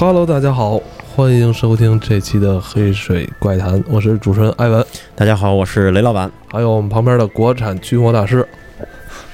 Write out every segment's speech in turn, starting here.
Hello，大家好，欢迎收听这期的《黑水怪谈》，我是主持人艾文，大家好，我是雷老板。还有我们旁边的国产驱魔大师。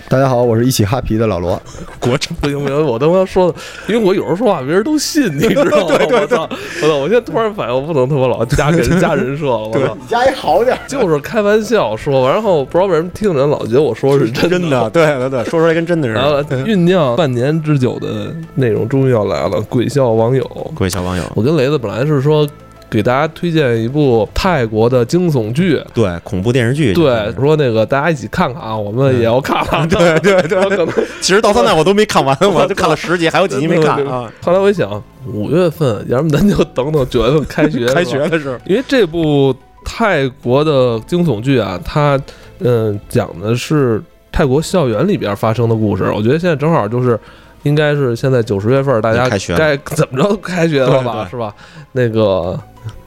大家好，我是一起哈皮的老罗。国产不行不行，我他妈说的，因为我有时候说话别人都信，你知道吗？我操！我操！我现在突然反应，我不能他妈老加给人加人设了。我操！你加一好点，就是开玩笑说，然后不知道为什么听着人老觉得我说是真真的，对对对，说出来跟真的似的。酝酿半年之久的内容终于要来了，鬼笑网友，鬼笑网友。我跟雷子本来是说。给大家推荐一部泰国的惊悚剧，对恐怖电视剧。对，说那个大家一起看看啊，我们也要看看。对对对，其实到现在我都没看完，我 就看了十集，还有几集没看啊。后来我一想，五月份，要不咱就等等九月份开学，开学的时候。因为这部泰国的惊悚剧啊，它嗯讲的是泰国校园里边发生的故事。我觉得现在正好就是。应该是现在九十月份，大家该怎么着都开学了吧，是吧？那个，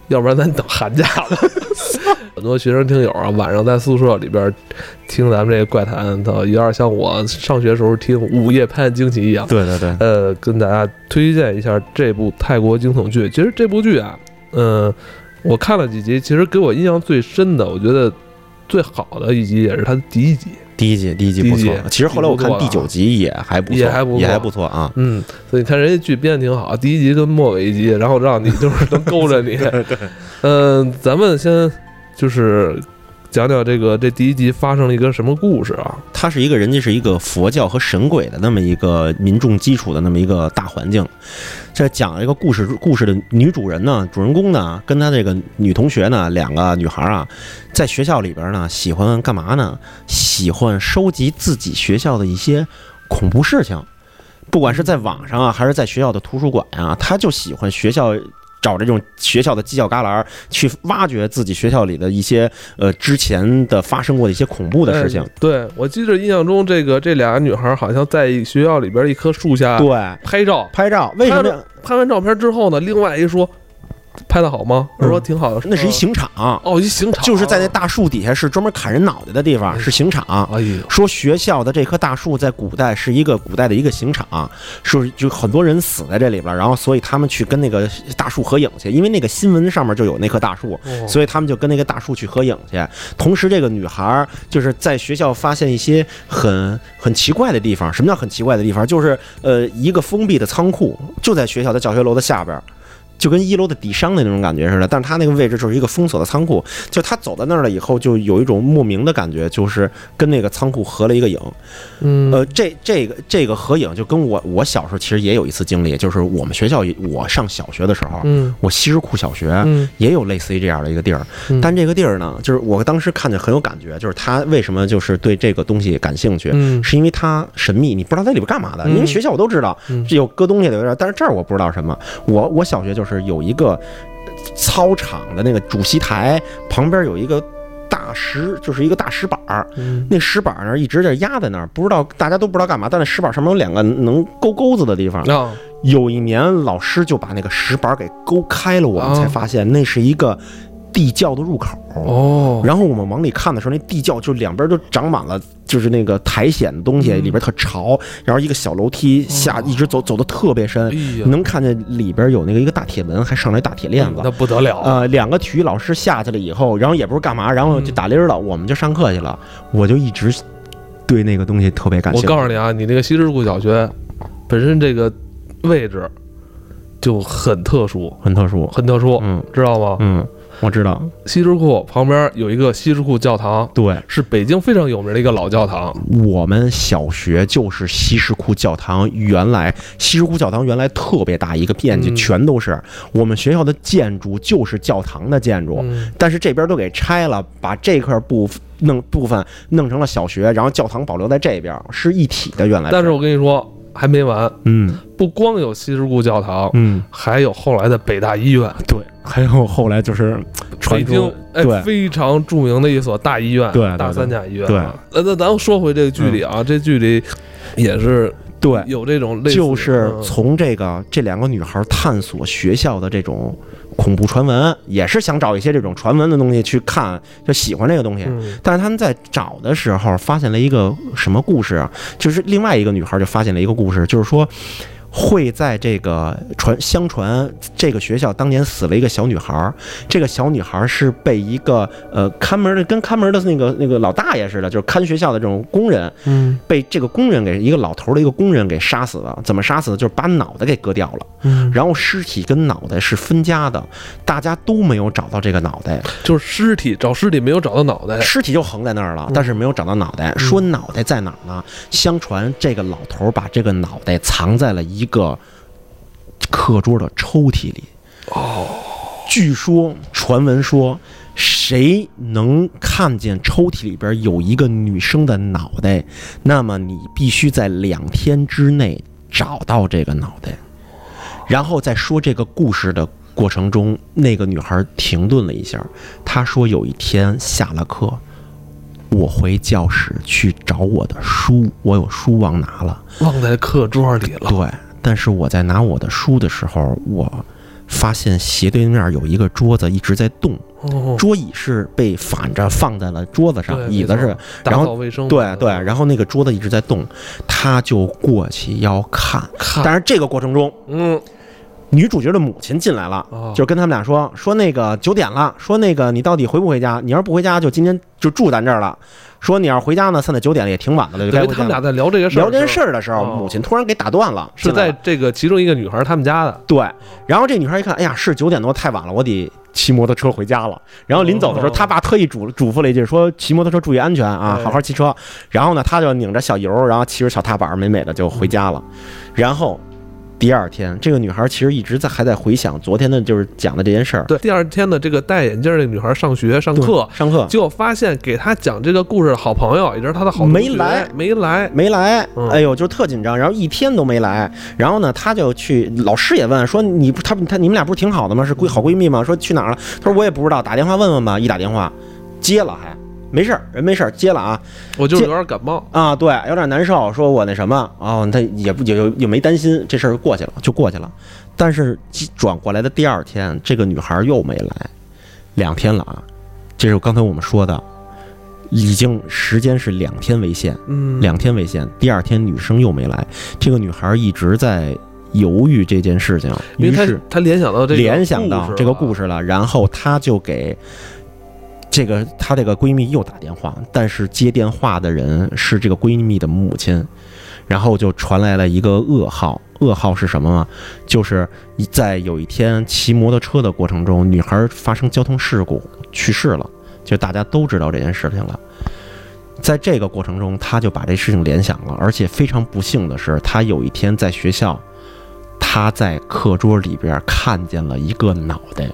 要不然咱等寒假了。很多学生听友啊，晚上在宿舍里边听咱们这个怪谈，有点像我上学时候听《午夜拍案惊奇》一样。对对对。呃，跟大家推荐一下这部泰国惊悚剧。其实这部剧啊，嗯，我看了几集，其实给我印象最深的，我觉得最好的一集也是它的第一集。第一集，第一集不错。其实后来我看第九集也还不错，也还不错，也还不错啊。嗯，所以看人家剧编的挺好，第一集跟末尾一集，然后让你就是能勾着你。对，嗯，咱们先就是。讲讲这个，这第一集发生了一个什么故事啊？它是一个人家是一个佛教和神鬼的那么一个民众基础的那么一个大环境。这讲一个故事，故事的女主人呢，主人公呢，跟她这个女同学呢，两个女孩啊，在学校里边呢，喜欢干嘛呢？喜欢收集自己学校的一些恐怖事情，不管是在网上啊，还是在学校的图书馆啊，她就喜欢学校。找这种学校的犄角旮旯去挖掘自己学校里的一些呃之前的发生过的一些恐怖的事情。对我记得印象中，这个这俩女孩好像在学校里边一棵树下对拍照拍照。为什么拍完照片之后呢？另外一说。拍的好吗？我说挺好的。那是一刑场哦，一刑场就是在那大树底下，是专门砍人脑袋的地方，是刑场。哎呦，说学校的这棵大树在古代是一个古代的一个刑场，是就很多人死在这里边，然后所以他们去跟那个大树合影去，因为那个新闻上面就有那棵大树，所以他们就跟那个大树去合影去。同时，这个女孩就是在学校发现一些很很奇怪的地方。什么叫很奇怪的地方？就是呃，一个封闭的仓库就在学校的教学楼的下边。就跟一楼的底商的那种感觉似的，但是他那个位置就是一个封锁的仓库。就他走到那儿了以后，就有一种莫名的感觉，就是跟那个仓库合了一个影。嗯，呃，这这个这个合影就跟我我小时候其实也有一次经历，就是我们学校我上小学的时候，嗯，我西直库小学也有类似于这样的一个地儿。但这个地儿呢，就是我当时看见很有感觉，就是他为什么就是对这个东西感兴趣，是因为它神秘，你不知道在里边干嘛的。因为学校我都知道有搁东西的，但是这儿我不知道什么。我我小学就是。是有一个操场的那个主席台旁边有一个大石，就是一个大石板儿。那石板儿呢一直在压在那儿，不知道大家都不知道干嘛。但那石板上面有两个能勾钩子的地方。有一年老师就把那个石板给勾开了，我们才发现那是一个。地窖的入口哦，然后我们往里看的时候，那地窖就两边都长满了，就是那个苔藓的东西，里边特潮。然后一个小楼梯下，一直走走的特别深，能看见里边有那个一个大铁门，还上来大铁链子，那不得了。呃，两个体育老师下去了以后，然后也不知道干嘛，然后就打铃了，我们就上课去了。我就一直对那个东西特别感兴趣。我告诉你啊，你那个西直库小学本身这个位置就很特殊，很特殊，很特殊，嗯，知道吗？嗯。我知道西直库旁边有一个西直库教堂，对，是北京非常有名的一个老教堂。我们小学就是西直库教堂，原来西直库教堂原来特别大，一个面积全都是。我们学校的建筑就是教堂的建筑，但是这边都给拆了，把这块部弄部分弄成了小学，然后教堂保留在这边是一体的。原来，但是我跟你说。还没完，嗯，不光有西直库教堂，嗯，还有后来的北大医院，对，还有后来就是北京哎非常著名的一所大医院，对，大三甲医院，对。那那咱说回这个剧里啊，这剧里也是对。有这种类似，就是从这个这两个女孩探索学校的这种。恐怖传闻也是想找一些这种传闻的东西去看，就喜欢这个东西。但是他们在找的时候发现了一个什么故事啊？就是另外一个女孩就发现了一个故事，就是说会在这个传相传这个学校当年死了一个小女孩，这个小女孩是被一个呃看门的跟看门的那个那个老大爷似的，就是看学校的这种工人，嗯，被这个工人给一个老头的一个工人给杀死了。怎么杀死的？就是把脑袋给割掉了，嗯，然后尸体跟脑袋是分家的，大家都没有找到这个脑袋，就是尸体找尸体没有找到脑袋，尸体就横在那儿了，但是没有找到脑袋。说脑袋在哪儿呢？相传这个老头把这个脑袋藏在了一个课桌的抽屉里。哦，据说传闻说，谁能看见抽屉里边有一个女生的脑袋，那么你必须在两天之内找到这个脑袋。然后在说这个故事的过程中，那个女孩停顿了一下，她说：“有一天下了课。”我回教室去找我的书，我有书忘拿了，忘在课桌里了。对，但是我在拿我的书的时候，我发现斜对面有一个桌子一直在动，桌椅是被反着放在了桌子上，椅子是，然后对对，然后那个桌子一直在动，他就过去要看，但是这个过程中，嗯。女主角的母亲进来了，就跟他们俩说说那个九点了，说那个你到底回不回家？你要是不回家，就今天就住咱这儿了。说你要是回家呢，现在九点了，也挺晚的了。就他们俩在聊这个事儿，聊这件事儿的时候，母亲突然给打断了，是在这个其中一个女孩他们家的。对，然后这女孩一看，哎呀，是九点多，太晚了，我得骑摩托车回家了。然后临走的时候，他爸特意嘱嘱咐了一句，说骑摩托车注意安全啊，好好骑车。然后呢，他就拧着小油，然后骑着小踏板，美美的就回家了。然后。第二天，这个女孩其实一直在还在回想昨天的，就是讲的这件事儿。对，第二天的这个戴眼镜儿的女孩上学上课上课，结果发现给她讲这个故事的好朋友，也就是她的好没来没来没来，哎呦，就特紧张，然后一天都没来。然后呢，她就去，老师也问说你不，她她你们俩不是挺好的吗？是闺好闺蜜吗？说去哪儿了？她说我也不知道，打电话问问吧。一打电话接了还。没事儿，人没事儿，接了啊。我就有点感冒啊，对，有点难受。说我那什么哦，他也不也也没担心，这事儿过去了，就过去了。但是转过来的第二天，这个女孩又没来，两天了啊。这是刚才我们说的，已经时间是两天为限，嗯，两天为限。第二天女生又没来，这个女孩一直在犹豫这件事情，于是她联想到这联想到这个故事了，然后她就给。这个她这个闺蜜又打电话，但是接电话的人是这个闺蜜的母亲，然后就传来了一个噩耗。噩耗是什么呢？就是在有一天骑摩托车的过程中，女孩发生交通事故去世了。就大家都知道这件事情了。在这个过程中，她就把这事情联想了，而且非常不幸的是，她有一天在学校，她在课桌里边看见了一个脑袋。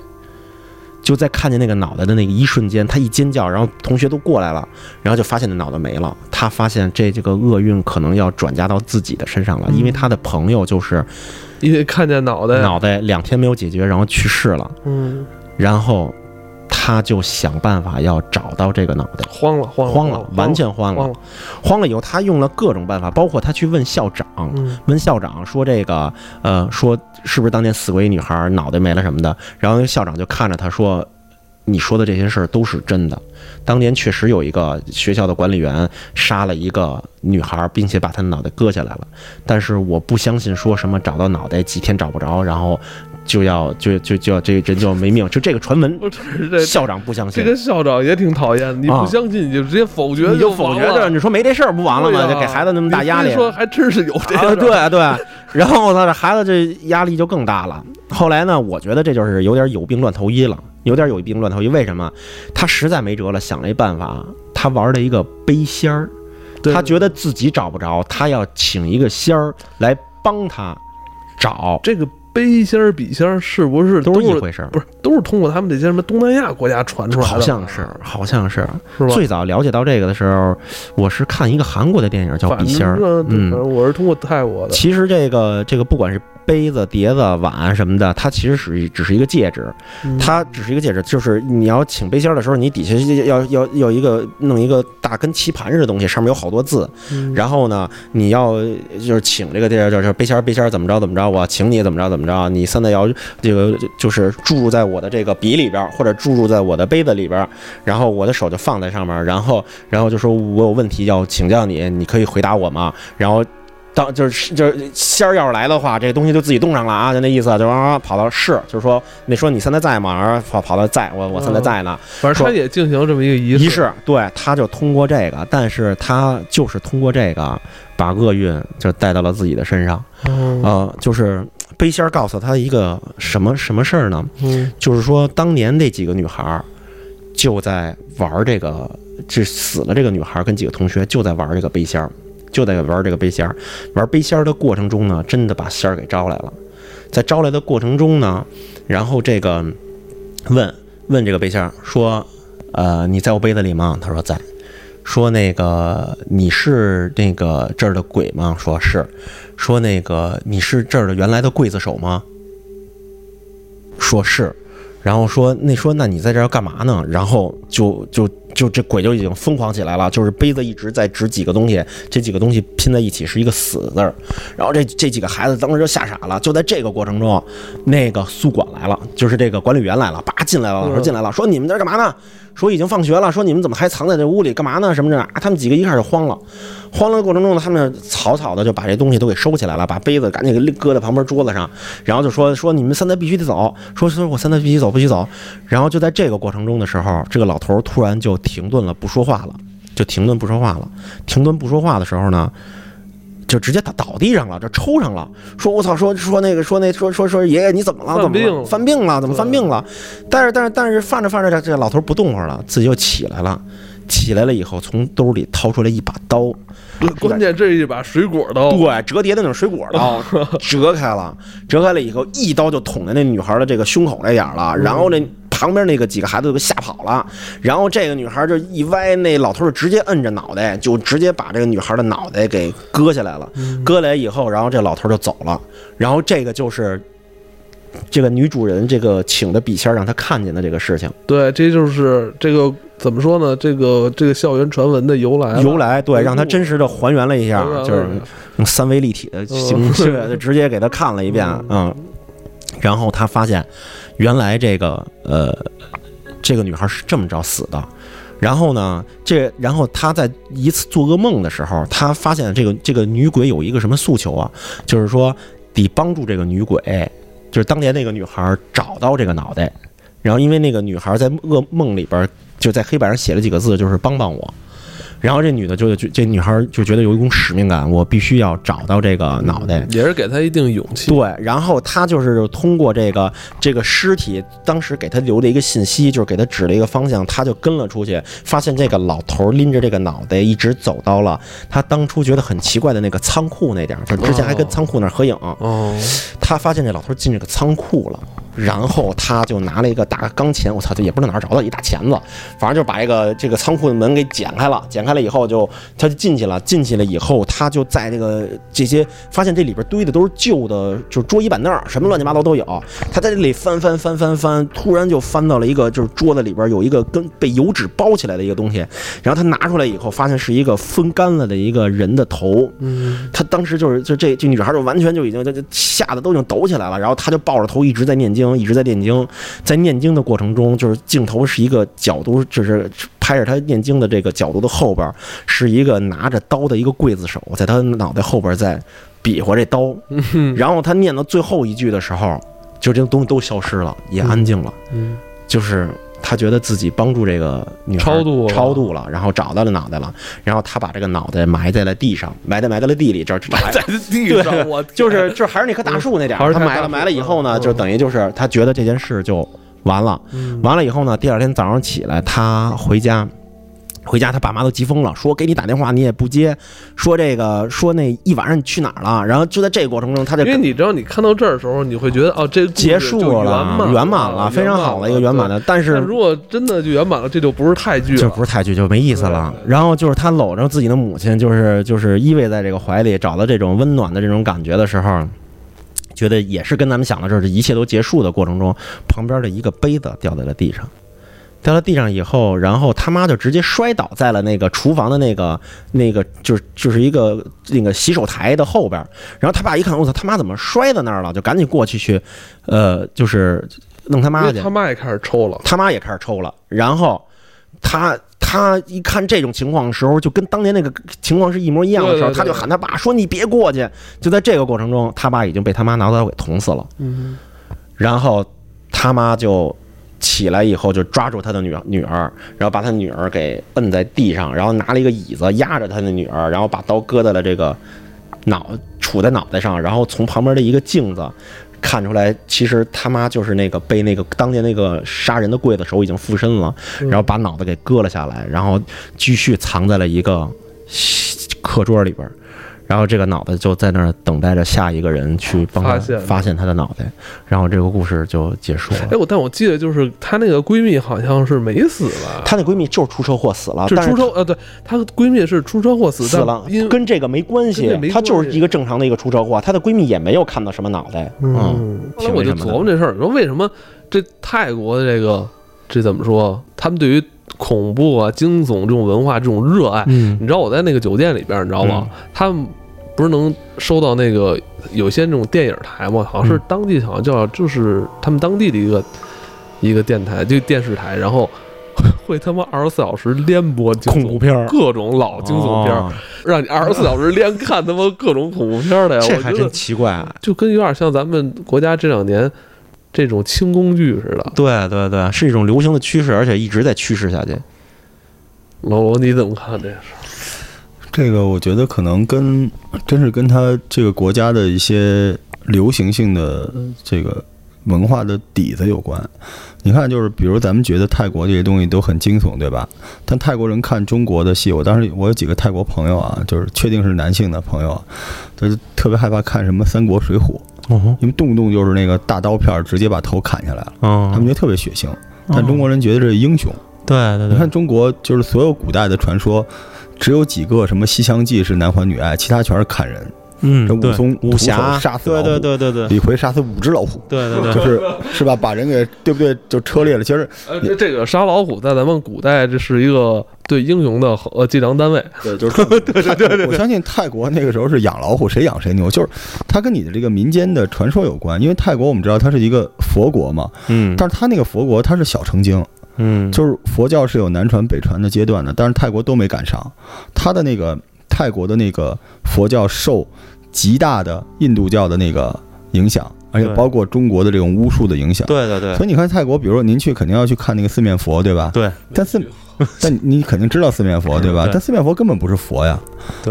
就在看见那个脑袋的那一瞬间，他一尖叫，然后同学都过来了，然后就发现那脑袋没了。他发现这这个厄运可能要转嫁到自己的身上了，因为他的朋友就是因为看见脑袋，脑袋两天没有解决，然后去世了。嗯，然后他就想办法要找到这个脑袋，慌了，慌了，慌了，完全慌了，慌了以后，他用了各种办法，包括他去问校长，问校长说这个，呃，说。是不是当年死过一女孩，脑袋没了什么的？然后校长就看着他说：“你说的这些事儿都是真的。当年确实有一个学校的管理员杀了一个女孩，并且把她的脑袋割下来了。但是我不相信说什么找到脑袋几天找不着，然后。”就要就就就要这人就要没命，就这个传闻，校长不相信。这个校长也挺讨厌，你不相信你就直接否决，你就否决着，你说没这事儿不完了吗？就给孩子那么大压力。说还真是有这个，对对。然后呢这孩子这压力就更大了。后来呢，我觉得这就是有点有病乱投医了，有点有病乱投医。为什么？他实在没辙了，想了一办法，他玩了一个背仙儿。他觉得自己找不着，他要请一个仙儿来帮他找这个。背仙儿笔仙儿是不是都是一回事儿？不是，都是通过他们这些什么东南亚国家传出来的。好像是，好像是，是吧？最早了解到这个的时候，我是看一个韩国的电影叫《笔仙儿》。嗯，我是通过泰国的。其实这个这个不管是。杯子、碟子、碗什么的，它其实是只是一个戒指，它只是一个戒指。就是你要请杯仙的时候，你底下要要要一个弄一个大跟棋盘似的东西，上面有好多字。然后呢，你要就是请这个地儿叫叫杯仙杯仙怎么着怎么着，我请你怎么着怎么着，你现在要这个就是注入在我的这个笔里边，或者注入在我的杯子里边，然后我的手就放在上面，然后然后就说我有问题要请教你，你可以回答我吗？然后。当就是就是仙儿要是来的话，这东西就自己冻上了啊，就那意思，就啊跑到是，就是说那说你现在在吗？然后跑跑到在，我我现在在呢。反正他也进行这么一个仪式仪式，对，他就通过这个，但是他就是通过这个把厄运就带到了自己的身上。呃，就是背仙儿告诉他一个什么什么事儿呢？嗯，就是说当年那几个女孩儿就在玩这个，这死了这个女孩跟几个同学就在玩这个背仙儿。就在玩这个背仙儿，玩背仙儿的过程中呢，真的把仙儿给招来了。在招来的过程中呢，然后这个问问这个背仙儿说：“呃，你在我杯子里吗？”他说在。说那个你是那个这儿的鬼吗？说是。说那个你是这儿的原来的刽子手吗？说是。然后说那说那你在这儿干嘛呢？然后就就。就这鬼就已经疯狂起来了，就是杯子一直在指几个东西，这几个东西拼在一起是一个死字儿，然后这这几个孩子当时就吓傻了。就在这个过程中，那个宿管来了，就是这个管理员来了，叭进来了，说进来了，说你们在这干嘛呢？说已经放学了，说你们怎么还藏在这屋里干嘛呢？什么的啊？他们几个一开始慌了，慌了的过程中呢，他们草草的就把这东西都给收起来了，把杯子赶紧给搁在旁边桌子上，然后就说说你们现在必须得走，说说我现在必须走，必须走。然后就在这个过程中的时候，这个老头突然就停顿了，不说话了，就停顿不说话了。停顿不说话的时候呢？就直接倒倒地上了，这抽上了。说我操，说说那个，说那说说说爷爷你怎么了？怎么犯病了？怎么犯病了？但是但是但是犯着犯着，这这老头不动会儿了，自己又起来了。起来了以后，从兜里掏出来一把刀，关键这一把水果刀，对，折叠的那种水果刀，折开了，折开了以后，一刀就捅在那女孩的这个胸口那点了，然后那。旁边那个几个孩子都给吓跑了，然后这个女孩就一歪，那老头就直接摁着脑袋，就直接把这个女孩的脑袋给割下来了。割来以后，然后这老头就走了。然后这个就是这个女主人这个请的笔仙让她看见的这个事情。对，这就是这个怎么说呢？这个这个校园传闻的由来。由来对，让他真实的还原了一下，就是用三维立体的形式，直接给他看了一遍。嗯，然后他发现。原来这个呃，这个女孩是这么着死的，然后呢，这然后他在一次做噩梦的时候，他发现这个这个女鬼有一个什么诉求啊？就是说得帮助这个女鬼，就是当年那个女孩找到这个脑袋，然后因为那个女孩在噩梦里边就在黑板上写了几个字，就是帮帮我。然后这女的就这女孩就觉得有一种使命感，我必须要找到这个脑袋，也是给她一定勇气。对，然后她就是通过这个这个尸体，当时给她留的一个信息，就是给她指了一个方向，她就跟了出去，发现这个老头拎着这个脑袋，一直走到了她当初觉得很奇怪的那个仓库那点儿，就之前还跟仓库那儿合影。哦，他发现这老头进这个仓库了。然后他就拿了一个大钢钳，我操，这也不知道哪儿找到一大钳子，反正就把这个这个仓库的门给剪开了。剪开了以后，就他就进去了。进去了以后，他就在这个这些发现这里边堆的都是旧的，就是桌椅板凳，什么乱七八糟都有。他在这里翻翻翻翻翻，突然就翻到了一个就是桌子里边有一个跟被油纸包起来的一个东西。然后他拿出来以后，发现是一个风干了的一个人的头。嗯，他当时就是就这这女孩就完全就已经就就吓得都已经抖起来了。然后他就抱着头一直在念经。一直在念经，在念经的过程中，就是镜头是一个角度，就是拍着他念经的这个角度的后边，是一个拿着刀的一个刽子手，在他脑袋后边在比划这刀。然后他念到最后一句的时候，就这东西都消失了，也安静了。嗯，就是。他觉得自己帮助这个女孩超度超度了，然后找到了脑袋了，然后他把这个脑袋埋在了地上，埋在埋在了地里，这埋在地上，我就是就还是那棵大树那点儿，他埋了埋了。以后呢，就等于就是他觉得这件事就完了，完了以后呢，第二天早上起来他回家。回家，他爸妈都急疯了，说给你打电话你也不接，说这个说那一晚上你去哪儿了？然后就在这个过程中，他就因为你知道，你看到这儿的时候，你会觉得哦，这结束了，圆满了，非常好的一个圆满的。但是如果真的就圆满了，这就不是泰剧，就不是泰剧，就没意思了。然后就是他搂着自己的母亲，就是就是依偎在这个怀里，找到这种温暖的这种感觉的时候，觉得也是跟咱们想的这一切都结束的过程中，旁边的一个杯子掉在了地上。掉到地上以后，然后他妈就直接摔倒在了那个厨房的那个那个，就是就是一个那个洗手台的后边。然后他爸一看，我操，他妈怎么摔在那儿了？就赶紧过去去，呃，就是弄他妈去。他妈也开始抽了，他妈也开始抽了。然后他。他一看这种情况的时候，就跟当年那个情况是一模一样的时候，他就喊他爸说：“你别过去。”就在这个过程中，他爸已经被他妈拿刀给捅死了。嗯，然后他妈就起来以后就抓住他的女女儿，然后把他女儿给摁在地上，然后拿了一个椅子压着他的女儿，然后把刀搁在了这个脑杵在脑袋上，然后从旁边的一个镜子。看出来，其实他妈就是那个被那个当年那个杀人的刽子手已经附身了，然后把脑袋给割了下来，然后继续藏在了一个 课桌里边。然后这个脑袋就在那儿等待着下一个人去帮他发现他的脑袋，然后这个故事就结束了。哎，我但我记得就是她那个闺蜜好像是没死吧？她那闺蜜就是出车祸死了，是出车呃，对，她闺蜜是出车祸死死了，跟这个没关系，她就是一个正常的一个出车祸，她的闺蜜也没有看到什么脑袋。嗯，后来我就琢磨这事儿，说为什么这泰国的这个这怎么说？他们对于恐怖啊、惊悚这种文化这种热爱，你知道我在那个酒店里边，你知道吗？他们不是能收到那个有些那种电影台吗？好像是当地好像叫就是他们当地的一个一个电台，就电视台，然后 会他妈二十四小时连播恐怖片，各种老惊悚片，让你二十四小时连看他妈各种恐怖片的呀！这还真奇怪，就跟有点像咱们国家这两年这种轻宫剧似的。对对对，是一种流行的趋势，而且一直在趋势下去。老罗，你怎么看这事？这个我觉得可能跟真是跟他这个国家的一些流行性的这个文化的底子有关。你看，就是比如咱们觉得泰国这些东西都很惊悚，对吧？但泰国人看中国的戏，我当时我有几个泰国朋友啊，就是确定是男性的朋友，他就特别害怕看什么《三国》《水浒》，因为动不动就是那个大刀片直接把头砍下来了，他们觉得特别血腥。但中国人觉得这是英雄。对对对，你看中国就是所有古代的传说。只有几个什么《西厢记》是男欢女爱，其他全是砍人。嗯，这武松武侠杀死对对对对对，李逵杀死五只老虎。对对对，就是是吧？把人给对不对？就车裂了。其实，呃，这个杀老虎在咱们古代这是一个对英雄的呃计量单位。对，就是对对对对。我相信泰国那个时候是养老虎，谁养谁牛。就是它跟你的这个民间的传说有关，因为泰国我们知道它是一个佛国嘛。嗯。但是它那个佛国它是小成经。嗯，就是佛教是有南传北传的阶段的，但是泰国都没赶上。他的那个泰国的那个佛教受极大的印度教的那个影响，而且包括中国的这种巫术的影响。对对对。所以你看泰国，比如说您去肯定要去看那个四面佛，对吧？对。但四，但你肯定知道四面佛，对吧？但四面佛根本不是佛呀，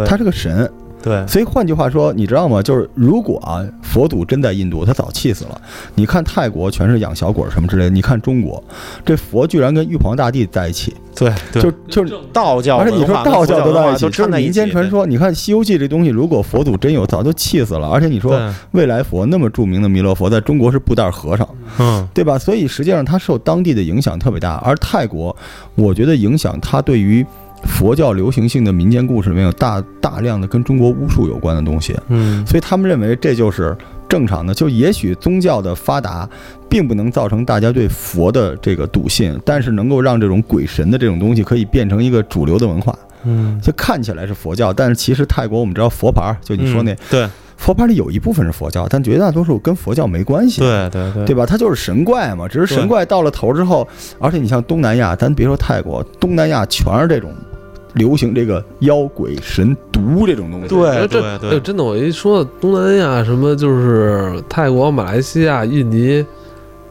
他是个神。对，所以换句话说，你知道吗？就是如果啊，佛祖真在印度，他早气死了。你看泰国全是养小鬼什么之类的，你看中国，这佛居然跟玉皇大帝在一起。对，就就是道教，而且你说道教都在一起，就是民间传说。你看《西游记》这东西，如果佛祖真有，早就气死了。而且你说未来佛那么著名的弥勒佛，在中国是布袋和尚，嗯，对吧？所以实际上他受当地的影响特别大。而泰国，我觉得影响他对于。佛教流行性的民间故事里面有大大量的跟中国巫术有关的东西，嗯，所以他们认为这就是正常的。就也许宗教的发达，并不能造成大家对佛的这个笃信，但是能够让这种鬼神的这种东西可以变成一个主流的文化，嗯，就看起来是佛教，但是其实泰国我们知道佛牌，就你说那对。佛牌里有一部分是佛教，但绝大多数跟佛教没关系。对对对，对吧？它就是神怪嘛。只是神怪到了头之后，而且你像东南亚，咱别说泰国，东南亚全是这种。流行这个妖鬼神毒这种东西，对对对，真的，我一说东南亚什么，就是泰国、马来西亚、印尼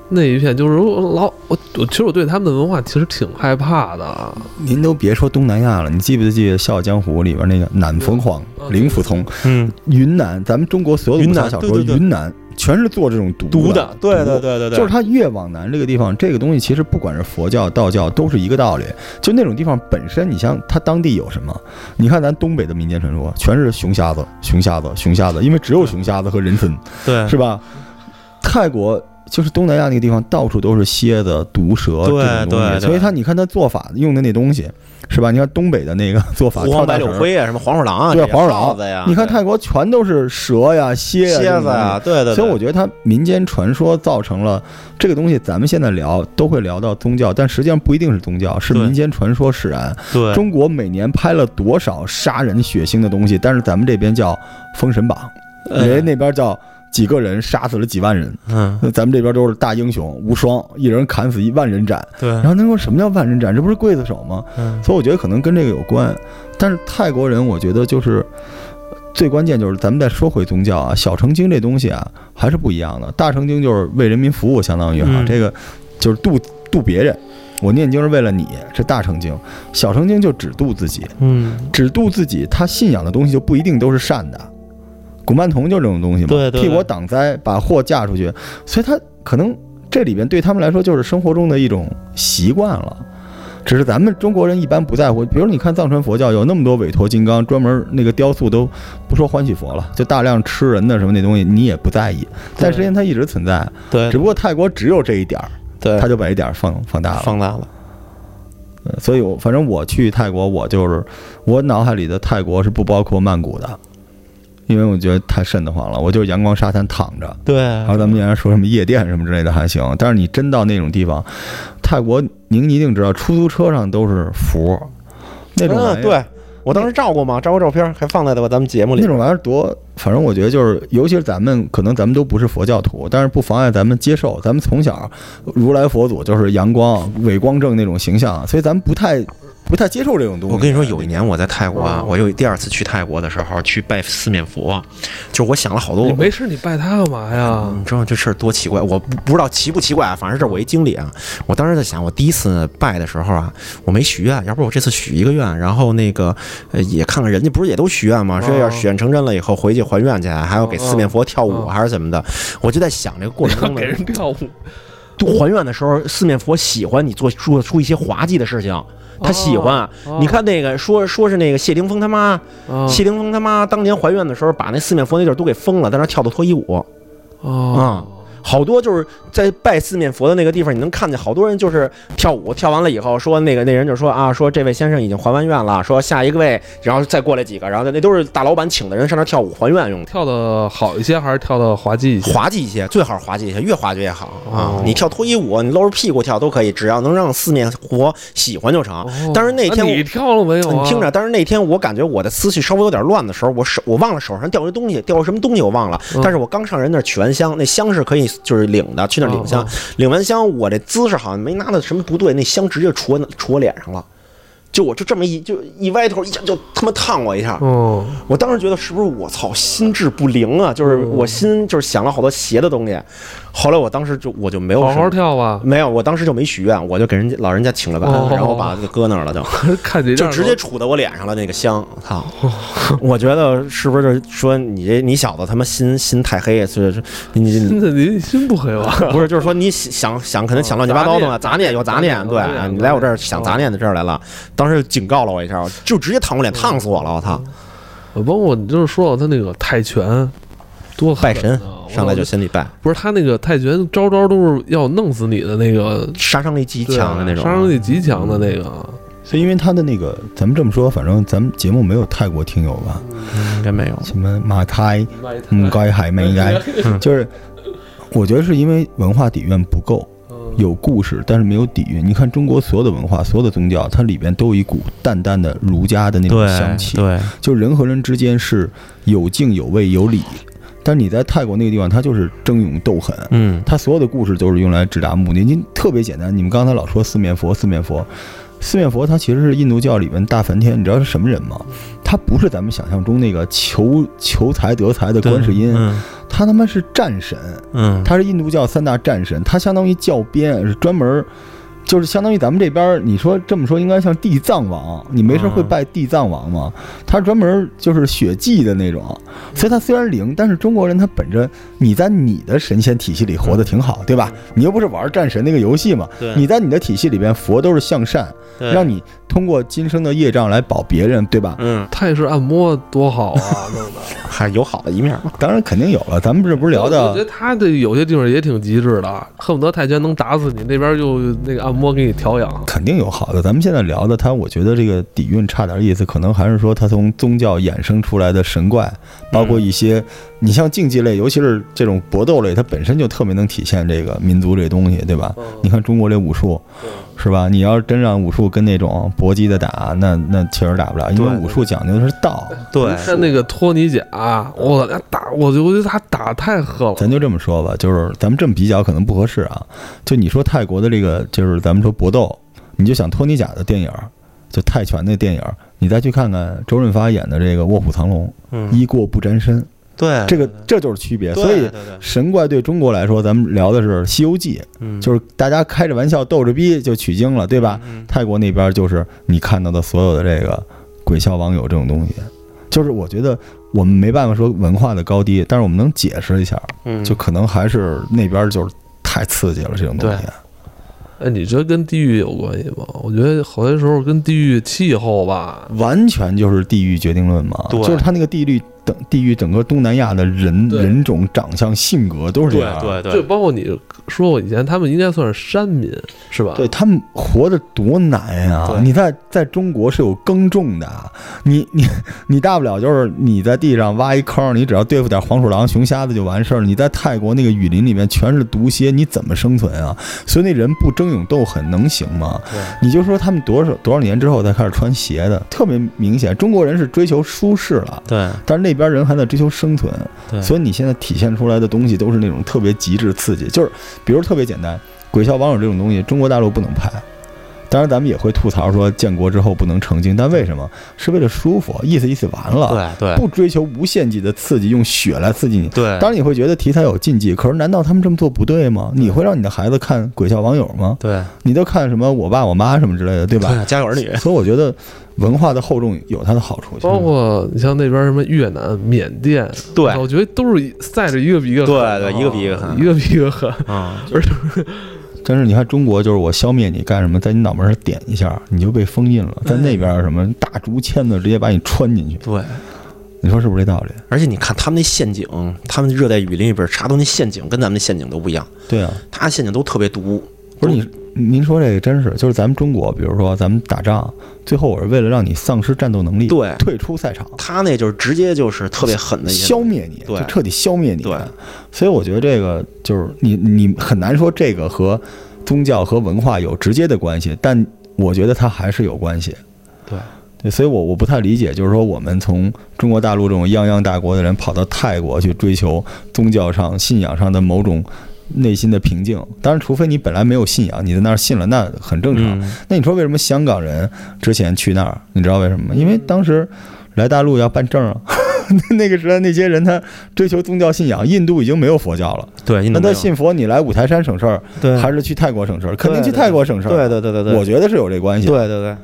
那一片，就是老我我其实我对他们的文化其实挺害怕的。您都别说东南亚了，你记不记得《笑傲江湖》里边那个南凤凰、灵符通？嗯，云南，咱们中国所有的武侠小说，云南。全是做这种毒的，对对对对对，就是它越往南这个地方，这个东西其实不管是佛教、道教都是一个道理。就那种地方本身，你像它当地有什么？你看咱东北的民间传说，全是熊瞎子、熊瞎子、熊瞎子，因为只有熊瞎子和人参，对，是吧？泰国就是东南亚那个地方，到处都是蝎子、毒蛇这种东西，所以它你看它做法用的那东西。是吧？你看东北的那个 做法，黄白柳灰啊，什么黄鼠狼啊，对，黄鼠狼子呀。你看泰国全都是蛇呀、蝎蝎子呀，对对。所以我觉得它民间传说造成了这个东西。咱们现在聊都会聊到宗教，但实际上不一定是宗教，是民间传说使然。对，中国每年拍了多少杀人血腥的东西，但是咱们这边叫《封神榜》，人家那边叫。几个人杀死了几万人，嗯，那咱们这边都是大英雄无双，一人砍死一万人斩，对。然后他说什么叫万人斩？这不是刽子手吗？嗯，所以我觉得可能跟这个有关。但是泰国人，我觉得就是最关键就是咱们再说回宗教啊，小成经这东西啊还是不一样的。大成经就是为人民服务，相当于哈，这个就是度度别人。我念经是为了你，是大成经；小成经就只度自己，嗯，只度自己。他信仰的东西就不一定都是善的。古曼童就这种东西嘛，替我挡灾，把货嫁出去，所以他可能这里边对他们来说就是生活中的一种习惯了。只是咱们中国人一般不在乎，比如你看藏传佛教有那么多韦陀金刚，专门那个雕塑都不说欢喜佛了，就大量吃人的什么那东西，你也不在意。但实际上它一直存在，对，只不过泰国只有这一点儿，对，他就把一点儿放放大了，放大了。所以，我反正我去泰国，我就是我脑海里的泰国是不包括曼谷的。因为我觉得太瘆得慌了，我就是阳光沙滩躺着。对，然后咱们原来说什么夜店什么之类的还行，但是你真到那种地方，泰国您一定知道，出租车上都是符，那种。对，我当时照过嘛，照过照片，还放在了咱们节目里。那种玩意儿多，反正我觉得就是，尤其是咱们可能咱们都不是佛教徒，但是不妨碍咱们接受。咱们从小如来佛祖就是阳光伟光正那种形象，所以咱们不太。不太接受这种东西。我跟你说，有一年我在泰国啊，我有第二次去泰国的时候去拜四面佛，就是我想了好多。你没事，你拜他干嘛呀？你知道这事儿多奇怪？我不不知道奇不奇怪啊，反正这我一经历啊。我当时在想，我第一次拜的时候啊，我没许愿，要不我这次许一个愿，然后那个呃也看看人家不是也都许愿吗？说要许愿成真了以后回去还愿去，还要给四面佛跳舞还是怎么的？我就在想这个过程中 给人跳舞，还愿的时候，四面佛喜欢你做做出一些滑稽的事情。他喜欢，你看那个说说是那个谢霆锋他妈，谢霆锋他妈当年怀孕的时候，把那四面佛那地儿都给封了，在那跳的脱衣舞，啊。好多就是在拜四面佛的那个地方，你能看见好多人就是跳舞，跳完了以后说那个那人就说啊，说这位先生已经还完愿了，说下一个位，然后再过来几个，然后那都是大老板请的人上那跳舞还愿用的。跳的好一些还是跳的滑稽一些？滑稽一些，最好滑稽一些，越滑稽越好啊！你跳脱衣舞，你露着屁股跳都可以，只要能让四面佛喜欢就成。但是那天你跳了没有？你听着，但是那天我感觉我的思绪稍微有点乱的时候，我手我忘了手上掉一东西，掉了什么东西我忘了。但是我刚上人那取完香，那香是可以就是领的。去那领香，领完香，我这姿势好像没拿的什么不对，那香直接杵我杵我脸上了。就我就这么一就一歪头，一下就他妈烫我一下。哦，我当时觉得是不是我操心智不灵啊？就是我心就是想了好多邪的东西。后来我当时就我就没有好好跳吧，没有，我当时就没许愿，我就给人家老人家请了个安，然后把这个搁那儿了，就看就直接杵在我脸上了那个香。操！我觉得是不是就是说你这你小子他妈心心太黑？是是，你你心不黑吧？不是，就是说你想想可能想乱七八糟的嘛，杂念有杂念，对你来我这儿想杂念的这儿来了。当时警告了我一下，就直接烫我脸，烫死我了！我操！包括你就是说到他那个泰拳，多拜神，上来就先得拜。不是他那个泰拳招招都是要弄死你的那个，杀伤力极强的那种，杀伤力极强的那个。所以因为他的那个，咱们这么说，反正咱们节目没有泰国听友吧？应该没有。什么马泰、应该还没应该，就是我觉得是因为文化底蕴不够。有故事，但是没有底蕴。你看中国所有的文化，所有的宗教，它里边都有一股淡淡的儒家的那种香气。对，就人和人之间是有敬有畏有礼。但你在泰国那个地方，它就是争勇斗狠。嗯，它所有的故事都是用来直达目的。您特别简单，你们刚才老说四面佛，四面佛。四面佛，他其实是印度教里面大梵天，你知道是什么人吗？他不是咱们想象中那个求求财得财的观世音，他他妈是战神，嗯，他是印度教三大战神，他相当于教鞭，是专门。就是相当于咱们这边，你说这么说应该像地藏王，你没事会拜地藏王吗？他专门就是血祭的那种，所以他虽然灵，但是中国人他本着你在你的神仙体系里活得挺好，对吧？你又不是玩战神那个游戏嘛？你在你的体系里边，佛都是向善，让你通过今生的业障来保别人，对吧？嗯，泰式按摩多好啊，弄的还 有好的一面吗？当然肯定有了，咱们这不是聊的？我觉得他的有些地方也挺极致的，恨不得泰拳能打死你，那边就那个按。摸给你调养，肯定有好的。咱们现在聊的他，我觉得这个底蕴差点意思，可能还是说他从宗教衍生出来的神怪，包括一些你像竞技类，尤其是这种搏斗类，它本身就特别能体现这个民族这东西，对吧？你看中国这武术，是吧？你要真让武术跟那种搏击的打，那那确实打不了，因为武术讲究的是道。对，看那个托尼贾，我打，我就觉得他打太狠了。咱就这么说吧，就是咱们这么比较可能不合适啊。就你说泰国的这个，就是咱们说搏斗，你就想托尼贾的电影，就泰拳那电影，你再去看看周润发演的这个《卧虎藏龙》，衣过不沾身。对，这个这就是区别。所以神怪对中国来说，咱们聊的是《西游记》，就是大家开着玩笑逗着逼就取经了，对吧？泰国那边就是你看到的所有的这个鬼笑网友这种东西，就是我觉得我们没办法说文化的高低，但是我们能解释一下，就可能还是那边就是太刺激了这种东西。哎，你觉得跟地域有关系吗？我觉得好些时候跟地域气候吧，完全就是地域决定论嘛，就是它那个地域。等地域整个东南亚的人人种、长相、性格都是这样，对对，就包括你说过以前，他们应该算是山民，是吧？对他们活得多难呀！你在在中国是有耕种的，你你你大不了就是你在地上挖一坑，你只要对付点黄鼠狼、熊瞎子就完事儿。你在泰国那个雨林里面全是毒蝎，你怎么生存啊？所以那人不争勇斗狠能行吗？你就说他们多少多少年之后才开始穿鞋的，特别明显，中国人是追求舒适了，对，但是那。那边人还在追求生存，所以你现在体现出来的东西都是那种特别极致刺激，就是比如特别简单，鬼笑网友这种东西，中国大陆不能拍。当然，咱们也会吐槽说建国之后不能成精，但为什么？是为了舒服，意思意思完了。对对，不追求无限级的刺激，用血来刺激你。对，当然你会觉得题材有禁忌，可是难道他们这么做不对吗？你会让你的孩子看鬼笑网友吗？对，你都看什么我爸我妈什么之类的，对吧？家有儿女。所以我觉得文化的厚重有它的好处。包括你像那边什么越南、缅甸，对，我觉得都是赛着一个比一个狠，对对，一个比一个狠，一个比一个狠啊，而且。但是你看，中国就是我消灭你干什么，在你脑门上点一下，你就被封印了。在那边什么大竹签子直接把你穿进去。对，你说是不是这道理？而且你看他们那陷阱，他们热带雨林里边查到那陷阱跟咱们那陷阱都不一样。对啊，他陷阱都特别毒。不是你。您说这个真是，就是咱们中国，比如说咱们打仗，最后我是为了让你丧失战斗能力，对，退出赛场。他那就是直接就是特别狠的消灭你，对，彻底消灭你。对，所以我觉得这个就是你你很难说这个和宗教和文化有直接的关系，但我觉得它还是有关系。对，对，所以我我不太理解，就是说我们从中国大陆这种泱泱大国的人跑到泰国去追求宗教上信仰上的某种。内心的平静，当然，除非你本来没有信仰，你在那儿信了，那很正常。那你说为什么香港人之前去那儿？你知道为什么吗？因为当时来大陆要办证啊。那个时代那些人他追求宗教信仰，印度已经没有佛教了。对，那他信佛，你来五台山省事儿，还是去泰国省事儿？肯定去泰国省事儿。对对对对对，我觉得是有这关系。对对对，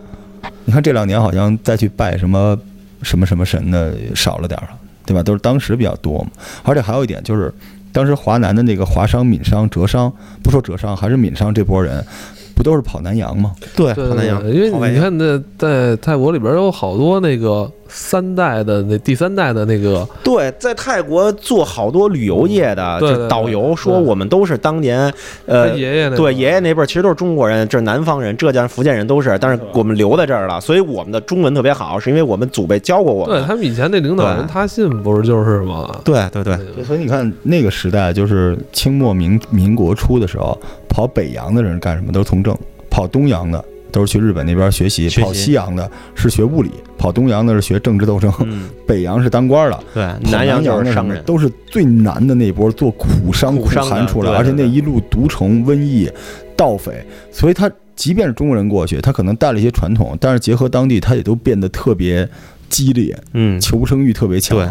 你看这两年好像再去拜什么什么什么神的少了点儿了，对吧？都是当时比较多嘛。而且还有一点就是。当时华南的那个华商、闽商、浙商，不说浙商，还是闽商这波人，不都是跑南洋吗？对，跑南洋。因为你看，那在泰国里边有好多那个。三代的那第三代的那个，对，在泰国做好多旅游业的，就导游说我们都是当年，呃，爷爷对爷爷那辈儿其实都是中国人，这是南方人，浙江、福建人都是，但是我们留在这儿了，所以我们的中文特别好，是因为我们祖辈教过我们。对他们以前那领导人他信不是就是吗？对对。对，所以你看那个时代，就是清末民民国初的时候，跑北洋的人干什么？都是从政，跑东洋的。都是去日本那边学习，跑西洋的是学物理，跑东洋的是学政治斗争，北洋是当官的，对，南洋就是商人，都是最难的那波做苦商苦寒出来，而且那一路毒虫、瘟疫、盗匪，所以他即便是中国人过去，他可能带了一些传统，但是结合当地，他也都变得特别激烈，嗯，求生欲特别强。对，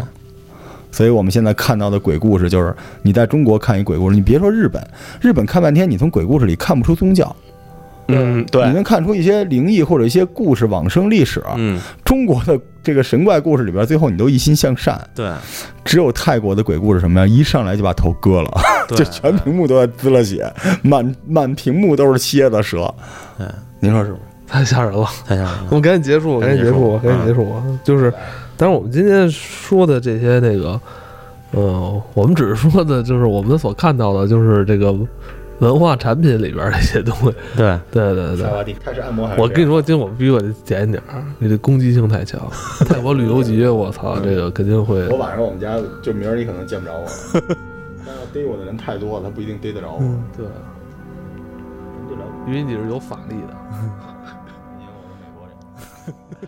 所以我们现在看到的鬼故事，就是你在中国看一鬼故事，你别说日本，日本看半天，你从鬼故事里看不出宗教。嗯，对，你能看出一些灵异或者一些故事、往生历史。嗯，中国的这个神怪故事里边，最后你都一心向善。对，只有泰国的鬼故事什么呀？一上来就把头割了，就全屏幕都在滋了血，满满屏幕都是蝎子蛇。嗯，您说是不是？太吓人了，太吓人了！我们赶紧结束，赶紧结束，赶紧结束。就是，但是我们今天说的这些那个，嗯，我们只是说的，就是我们所看到的，就是这个。文化产品里边的一些东西，对对对对，开始按摩。我跟你说，今我必须我得减一点儿，你这攻击性太强。泰国旅游局，我操，这个肯定会。我晚上我们家就明儿你可能见不着我了，但要逮我的人太多了，他不一定逮得着我。对。因为你是有法力的。